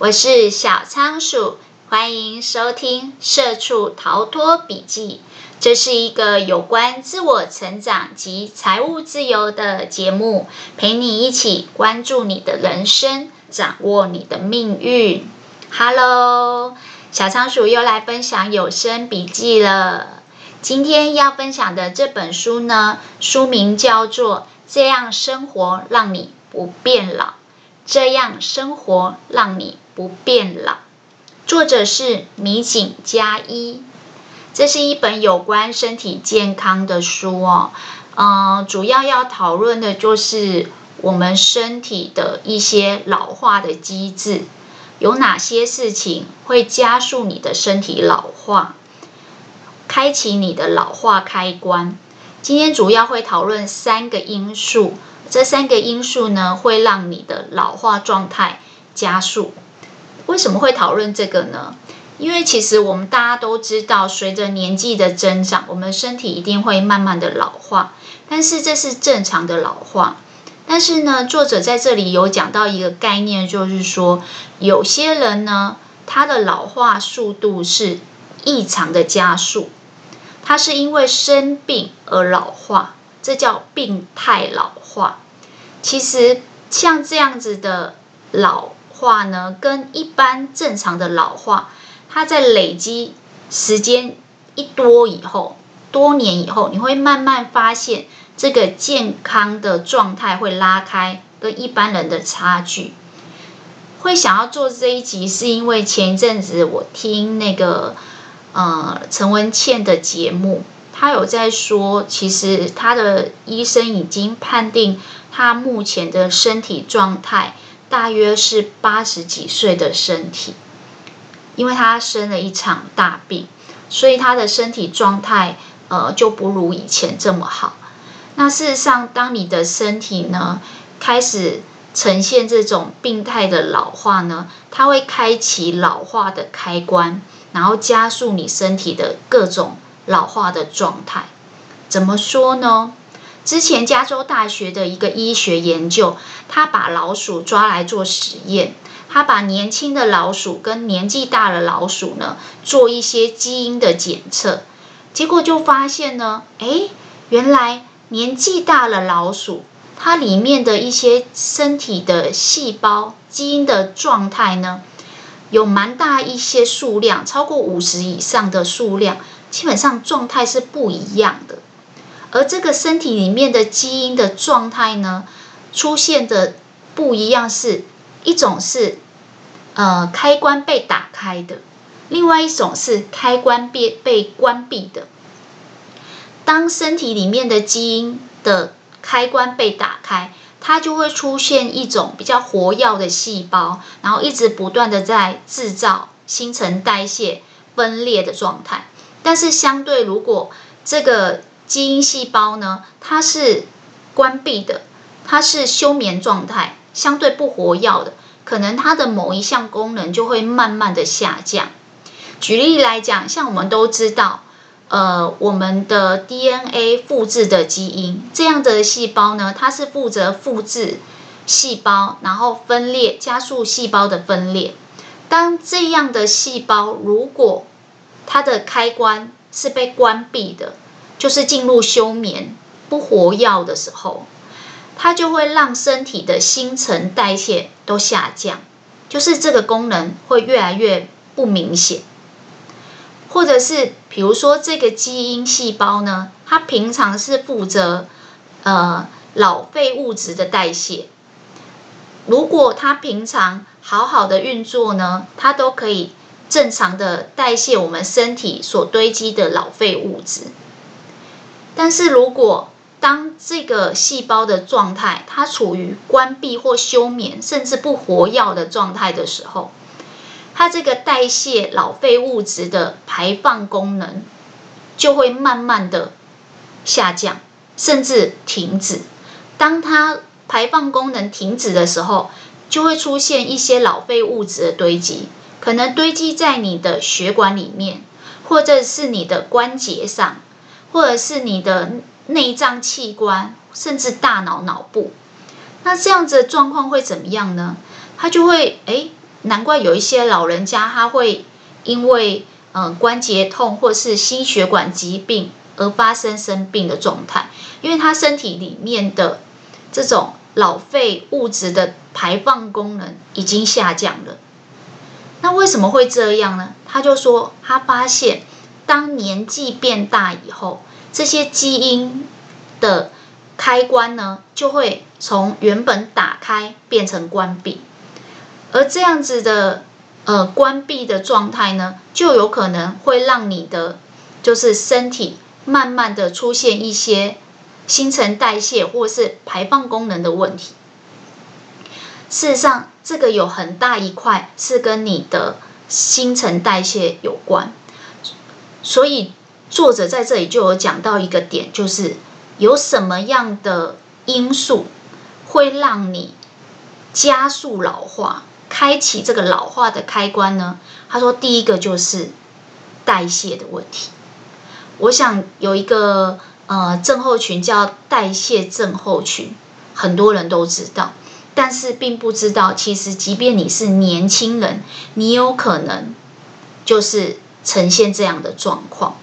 我是小仓鼠，欢迎收听《社畜逃脱笔记》。这是一个有关自我成长及财务自由的节目，陪你一起关注你的人生，掌握你的命运。Hello，小仓鼠又来分享有声笔记了。今天要分享的这本书呢，书名叫做《这样生活让你不变老》。这样生活让你不变老，作者是米井加一。这是一本有关身体健康的书哦，嗯、呃，主要要讨论的就是我们身体的一些老化的机制，有哪些事情会加速你的身体老化，开启你的老化开关。今天主要会讨论三个因素，这三个因素呢，会让你的老化状态加速。为什么会讨论这个呢？因为其实我们大家都知道，随着年纪的增长，我们身体一定会慢慢的老化，但是这是正常的老化。但是呢，作者在这里有讲到一个概念，就是说，有些人呢，他的老化速度是异常的加速，他是因为生病而老化，这叫病态老化。其实像这样子的老化呢，跟一般正常的老化，它在累积时间一多以后，多年以后，你会慢慢发现这个健康的状态会拉开，跟一般人的差距。会想要做这一集，是因为前一阵子我听那个呃陈文茜的节目，他有在说，其实他的医生已经判定他目前的身体状态大约是八十几岁的身体。因为他生了一场大病，所以他的身体状态呃就不如以前这么好。那事实上，当你的身体呢开始呈现这种病态的老化呢，它会开启老化的开关，然后加速你身体的各种老化的状态。怎么说呢？之前加州大学的一个医学研究，他把老鼠抓来做实验。他把年轻的老鼠跟年纪大的老鼠呢，做一些基因的检测，结果就发现呢，诶，原来年纪大的老鼠，它里面的一些身体的细胞基因的状态呢，有蛮大一些数量，超过五十以上的数量，基本上状态是不一样的。而这个身体里面的基因的状态呢，出现的不一样是。一种是，呃，开关被打开的；另外一种是开关被被关闭的。当身体里面的基因的开关被打开，它就会出现一种比较活跃的细胞，然后一直不断的在制造新陈代谢、分裂的状态。但是相对，如果这个基因细胞呢，它是关闭的，它是休眠状态。相对不活跃的，可能它的某一项功能就会慢慢的下降。举例来讲，像我们都知道，呃，我们的 DNA 复制的基因这样的细胞呢，它是负责复制细胞，然后分裂，加速细胞的分裂。当这样的细胞如果它的开关是被关闭的，就是进入休眠不活跃的时候。它就会让身体的新陈代谢都下降，就是这个功能会越来越不明显，或者是比如说这个基因细胞呢，它平常是负责呃老废物质的代谢，如果它平常好好的运作呢，它都可以正常的代谢我们身体所堆积的老废物质，但是如果当这个细胞的状态它处于关闭或休眠，甚至不活跃的状态的时候，它这个代谢老废物质的排放功能就会慢慢的下降，甚至停止。当它排放功能停止的时候，就会出现一些老废物质的堆积，可能堆积在你的血管里面，或者是你的关节上，或者是你的。内脏器官，甚至大脑脑部，那这样子的状况会怎么样呢？他就会诶难怪有一些老人家他会因为嗯、关节痛或是心血管疾病而发生生病的状态，因为他身体里面的这种老废物质的排放功能已经下降了。那为什么会这样呢？他就说他发现，当年纪变大以后，这些基因的开关呢，就会从原本打开变成关闭，而这样子的呃关闭的状态呢，就有可能会让你的就是身体慢慢的出现一些新陈代谢或是排放功能的问题。事实上，这个有很大一块是跟你的新陈代谢有关，所以作者在这里就有讲到一个点，就是有什么样的因素会让你加速老化，开启这个老化的开关呢？他说，第一个就是代谢的问题。我想有一个呃症候群叫代谢症候群，很多人都知道。但是并不知道，其实即便你是年轻人，你有可能就是呈现这样的状况。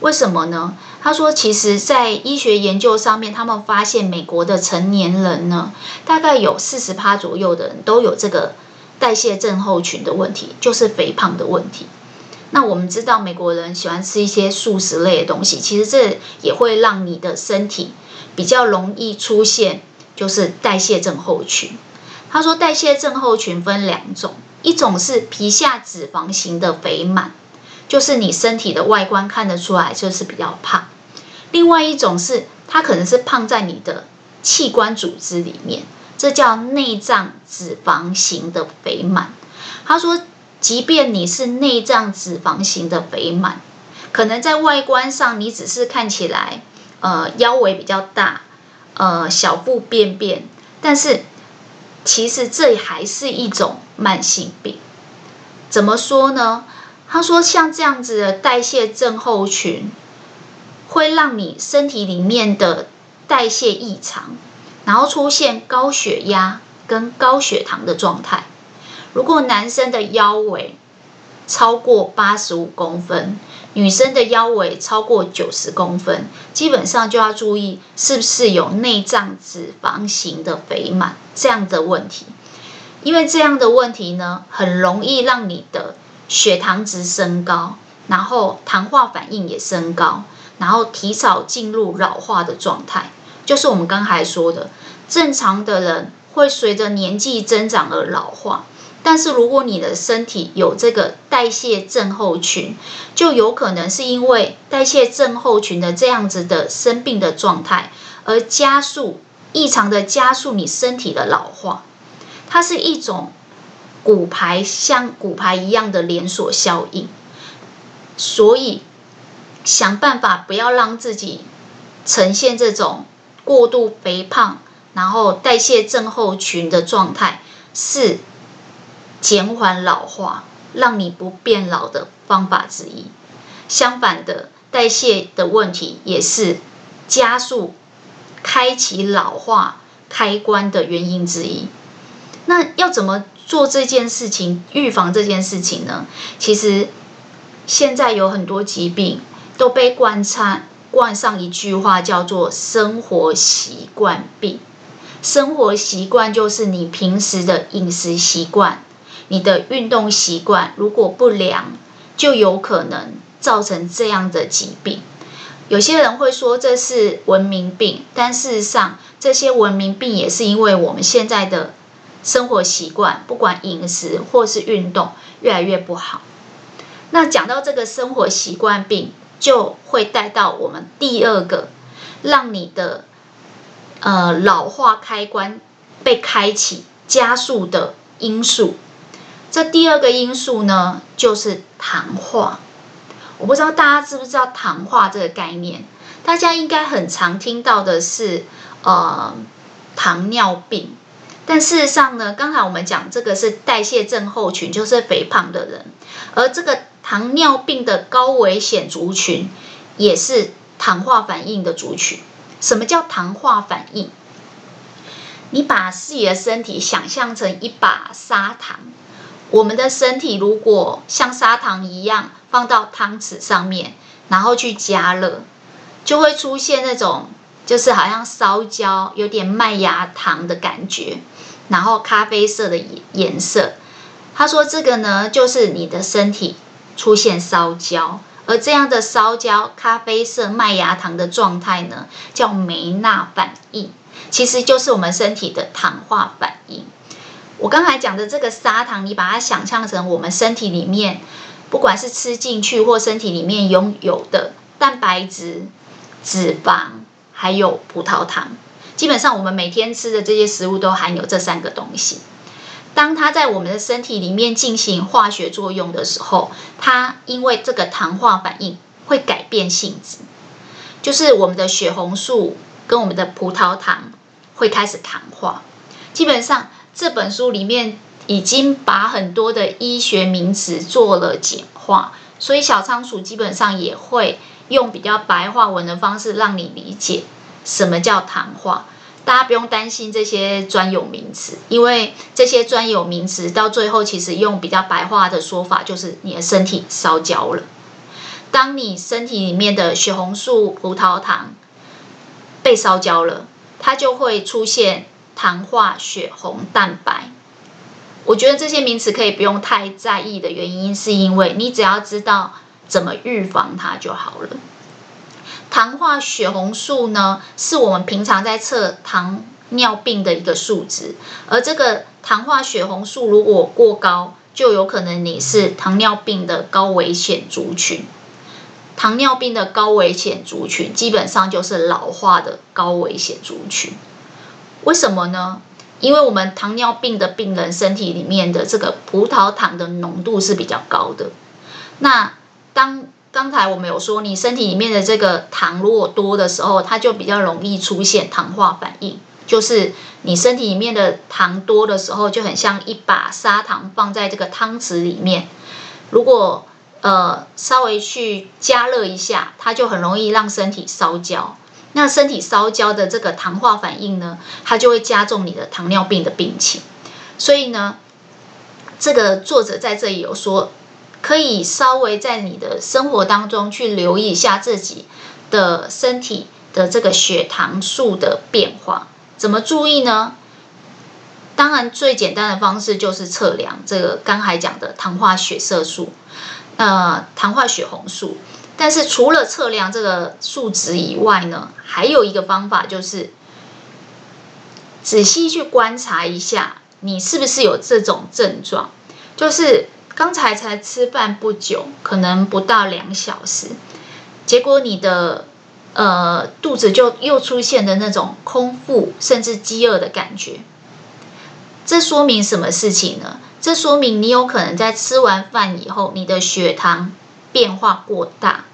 为什么呢？他说，其实，在医学研究上面，他们发现美国的成年人呢，大概有四十趴左右的人都有这个代谢症候群的问题，就是肥胖的问题。那我们知道，美国人喜欢吃一些素食类的东西，其实这也会让你的身体比较容易出现。就是代谢症候群。他说，代谢症候群分两种，一种是皮下脂肪型的肥满，就是你身体的外观看得出来就是比较胖；另外一种是它可能是胖在你的器官组织里面，这叫内脏脂肪型的肥满。他说，即便你是内脏脂肪型的肥满，可能在外观上你只是看起来，呃，腰围比较大。呃，小腹便便，但是其实这还是一种慢性病。怎么说呢？他说，像这样子的代谢症候群，会让你身体里面的代谢异常，然后出现高血压跟高血糖的状态。如果男生的腰围超过八十五公分，女生的腰围超过九十公分，基本上就要注意是不是有内脏脂肪型的肥满这样的问题，因为这样的问题呢，很容易让你的血糖值升高，然后糖化反应也升高，然后提早进入老化的状态。就是我们刚才说的，正常的人会随着年纪增长而老化。但是如果你的身体有这个代谢症候群，就有可能是因为代谢症候群的这样子的生病的状态，而加速异常的加速你身体的老化。它是一种骨牌像骨牌一样的连锁效应，所以想办法不要让自己呈现这种过度肥胖，然后代谢症候群的状态是。减缓老化，让你不变老的方法之一。相反的，代谢的问题也是加速开启老化开关的原因之一。那要怎么做这件事情，预防这件事情呢？其实现在有很多疾病都被冠上冠上一句话，叫做“生活习惯病”。生活习惯就是你平时的饮食习惯。你的运动习惯如果不良，就有可能造成这样的疾病。有些人会说这是文明病，但事实上，这些文明病也是因为我们现在的生活习惯，不管饮食或是运动，越来越不好。那讲到这个生活习惯病，就会带到我们第二个，让你的呃老化开关被开启加速的因素。这第二个因素呢，就是糖化。我不知道大家知不知道糖化这个概念？大家应该很常听到的是，呃，糖尿病。但事实上呢，刚才我们讲这个是代谢症候群，就是肥胖的人，而这个糖尿病的高危险族群，也是糖化反应的族群。什么叫糖化反应？你把自己的身体想象成一把砂糖。我们的身体如果像砂糖一样放到汤匙上面，然后去加热，就会出现那种就是好像烧焦、有点麦芽糖的感觉，然后咖啡色的颜色。他说这个呢，就是你的身体出现烧焦，而这样的烧焦、咖啡色、麦芽糖的状态呢，叫梅纳反应，其实就是我们身体的糖化反应。我刚才讲的这个砂糖，你把它想象成我们身体里面，不管是吃进去或身体里面拥有的蛋白质、脂肪，还有葡萄糖，基本上我们每天吃的这些食物都含有这三个东西。当它在我们的身体里面进行化学作用的时候，它因为这个糖化反应会改变性质，就是我们的血红素跟我们的葡萄糖会开始糖化，基本上。这本书里面已经把很多的医学名词做了简化，所以小仓鼠基本上也会用比较白话文的方式让你理解什么叫糖化。大家不用担心这些专有名词，因为这些专有名词到最后其实用比较白话的说法，就是你的身体烧焦了。当你身体里面的血红素、葡萄糖被烧焦了，它就会出现。糖化血红蛋白，我觉得这些名词可以不用太在意的原因，是因为你只要知道怎么预防它就好了。糖化血红素呢，是我们平常在测糖尿病的一个数值，而这个糖化血红素如果过高，就有可能你是糖尿病的高危险族群。糖尿病的高危险族群，基本上就是老化的高危险族群。为什么呢？因为我们糖尿病的病人身体里面的这个葡萄糖的浓度是比较高的。那当刚才我们有说，你身体里面的这个糖如果多的时候，它就比较容易出现糖化反应。就是你身体里面的糖多的时候，就很像一把砂糖放在这个汤匙里面，如果呃稍微去加热一下，它就很容易让身体烧焦。那身体烧焦的这个糖化反应呢，它就会加重你的糖尿病的病情。所以呢，这个作者在这里有说，可以稍微在你的生活当中去留意一下自己的身体的这个血糖素的变化。怎么注意呢？当然，最简单的方式就是测量这个刚才讲的糖化血色素，呃，糖化血红素。但是除了测量这个数值以外呢，还有一个方法就是仔细去观察一下，你是不是有这种症状？就是刚才才吃饭不久，可能不到两小时，结果你的呃肚子就又出现的那种空腹甚至饥饿的感觉。这说明什么事情呢？这说明你有可能在吃完饭以后，你的血糖变化过大。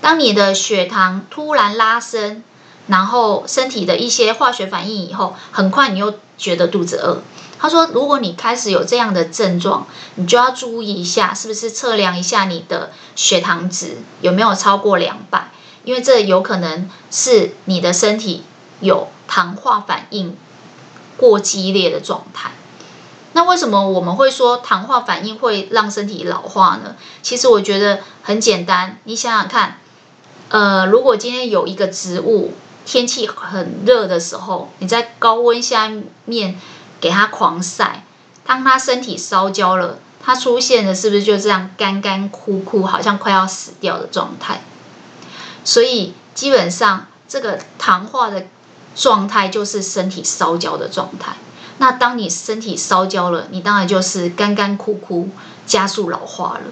当你的血糖突然拉升，然后身体的一些化学反应以后，很快你又觉得肚子饿。他说，如果你开始有这样的症状，你就要注意一下，是不是测量一下你的血糖值有没有超过两百，因为这有可能是你的身体有糖化反应过激烈的状态。那为什么我们会说糖化反应会让身体老化呢？其实我觉得很简单，你想想看。呃，如果今天有一个植物，天气很热的时候，你在高温下面给它狂晒，当它身体烧焦了，它出现的是不是就这样干干枯枯，好像快要死掉的状态？所以基本上这个糖化的状态就是身体烧焦的状态。那当你身体烧焦了，你当然就是干干枯枯，加速老化了。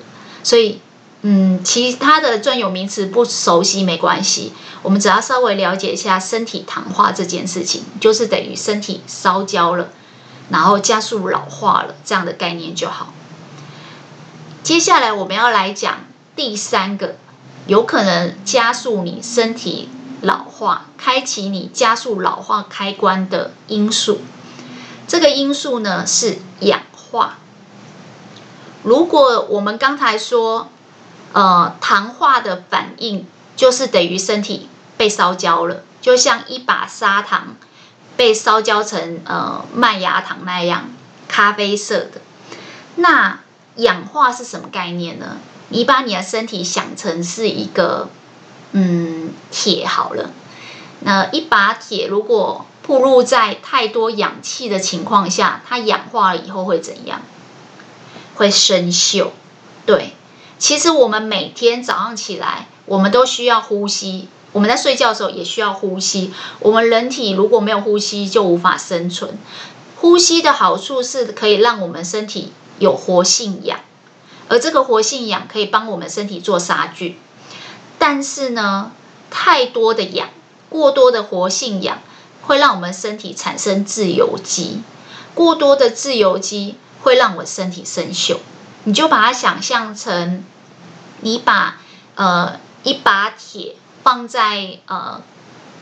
所以。嗯，其他的专有名词不熟悉没关系，我们只要稍微了解一下身体糖化这件事情，就是等于身体烧焦了，然后加速老化了这样的概念就好。接下来我们要来讲第三个有可能加速你身体老化、开启你加速老化开关的因素。这个因素呢是氧化。如果我们刚才说。呃，糖化的反应就是等于身体被烧焦了，就像一把砂糖被烧焦成呃麦芽糖那样咖啡色的。那氧化是什么概念呢？你把你的身体想成是一个嗯铁好了，那一把铁如果暴露在太多氧气的情况下，它氧化了以后会怎样？会生锈。对，其实我们每天早上起来，我们都需要呼吸。我们在睡觉的时候也需要呼吸。我们人体如果没有呼吸，就无法生存。呼吸的好处是可以让我们身体有活性氧，而这个活性氧可以帮我们身体做杀菌。但是呢，太多的氧，过多的活性氧会让我们身体产生自由基。过多的自由基会让我身体生锈。你就把它想象成，你把呃一把铁。放在呃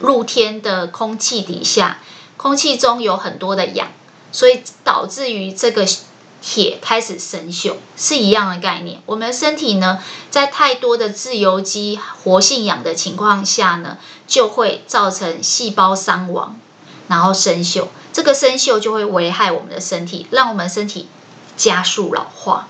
露天的空气底下，空气中有很多的氧，所以导致于这个铁开始生锈，是一样的概念。我们身体呢，在太多的自由基、活性氧的情况下呢，就会造成细胞伤亡，然后生锈。这个生锈就会危害我们的身体，让我们身体加速老化。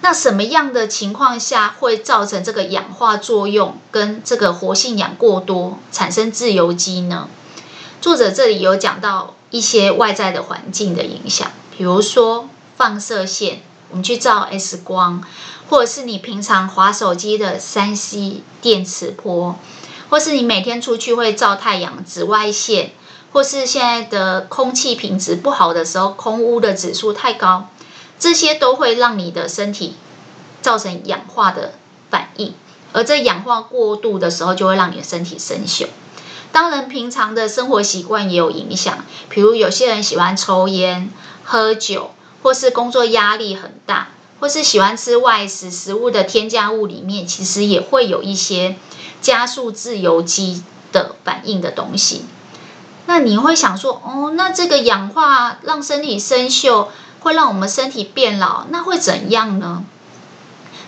那什么样的情况下会造成这个氧化作用跟这个活性氧过多，产生自由基呢？作者这里有讲到一些外在的环境的影响，比如说放射线，我们去照 X 光，或者是你平常滑手机的 3C 电磁波，或是你每天出去会照太阳紫外线，或是现在的空气品质不好的时候，空污的指数太高。这些都会让你的身体造成氧化的反应，而这氧化过度的时候，就会让你的身体生锈。当然，平常的生活习惯也有影响，比如有些人喜欢抽烟、喝酒，或是工作压力很大，或是喜欢吃外食，食物的添加物里面其实也会有一些加速自由基的反应的东西。那你会想说，哦，那这个氧化让身体生锈。会让我们身体变老，那会怎样呢？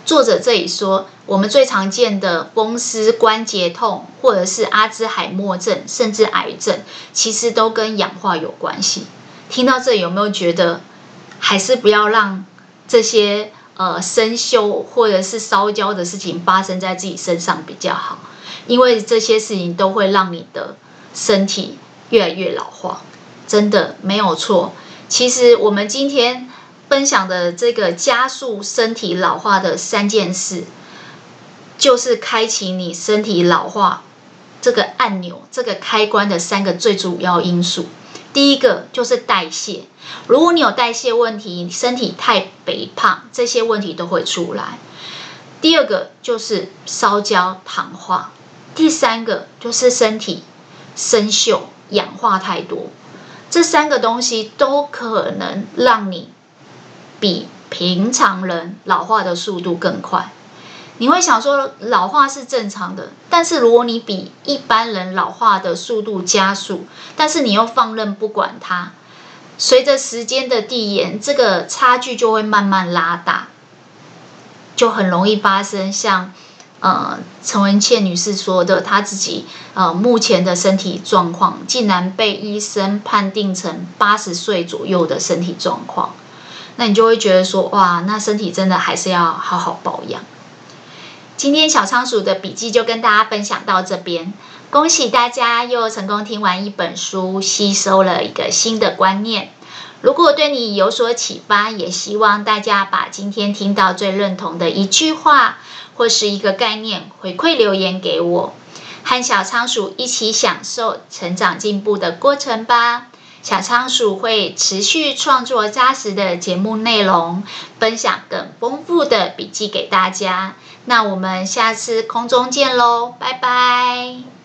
作者这里说，我们最常见的风湿关节痛，或者是阿兹海默症，甚至癌症，其实都跟氧化有关系。听到这，有没有觉得还是不要让这些呃生锈或者是烧焦的事情发生在自己身上比较好？因为这些事情都会让你的身体越来越老化，真的没有错。其实我们今天分享的这个加速身体老化的三件事，就是开启你身体老化这个按钮、这个开关的三个最主要因素。第一个就是代谢，如果你有代谢问题，身体太肥胖，这些问题都会出来。第二个就是烧焦、糖化。第三个就是身体生锈、氧化太多。这三个东西都可能让你比平常人老化的速度更快。你会想说老化是正常的，但是如果你比一般人老化的速度加速，但是你又放任不管它，随着时间的递延，这个差距就会慢慢拉大，就很容易发生像。呃，陈文茜女士说的，她自己呃目前的身体状况，竟然被医生判定成八十岁左右的身体状况，那你就会觉得说，哇，那身体真的还是要好好保养。今天小仓鼠的笔记就跟大家分享到这边，恭喜大家又成功听完一本书，吸收了一个新的观念。如果对你有所启发，也希望大家把今天听到最认同的一句话或是一个概念回馈留言给我，和小仓鼠一起享受成长进步的过程吧。小仓鼠会持续创作扎实的节目内容，分享更丰富的笔记给大家。那我们下次空中见喽，拜拜。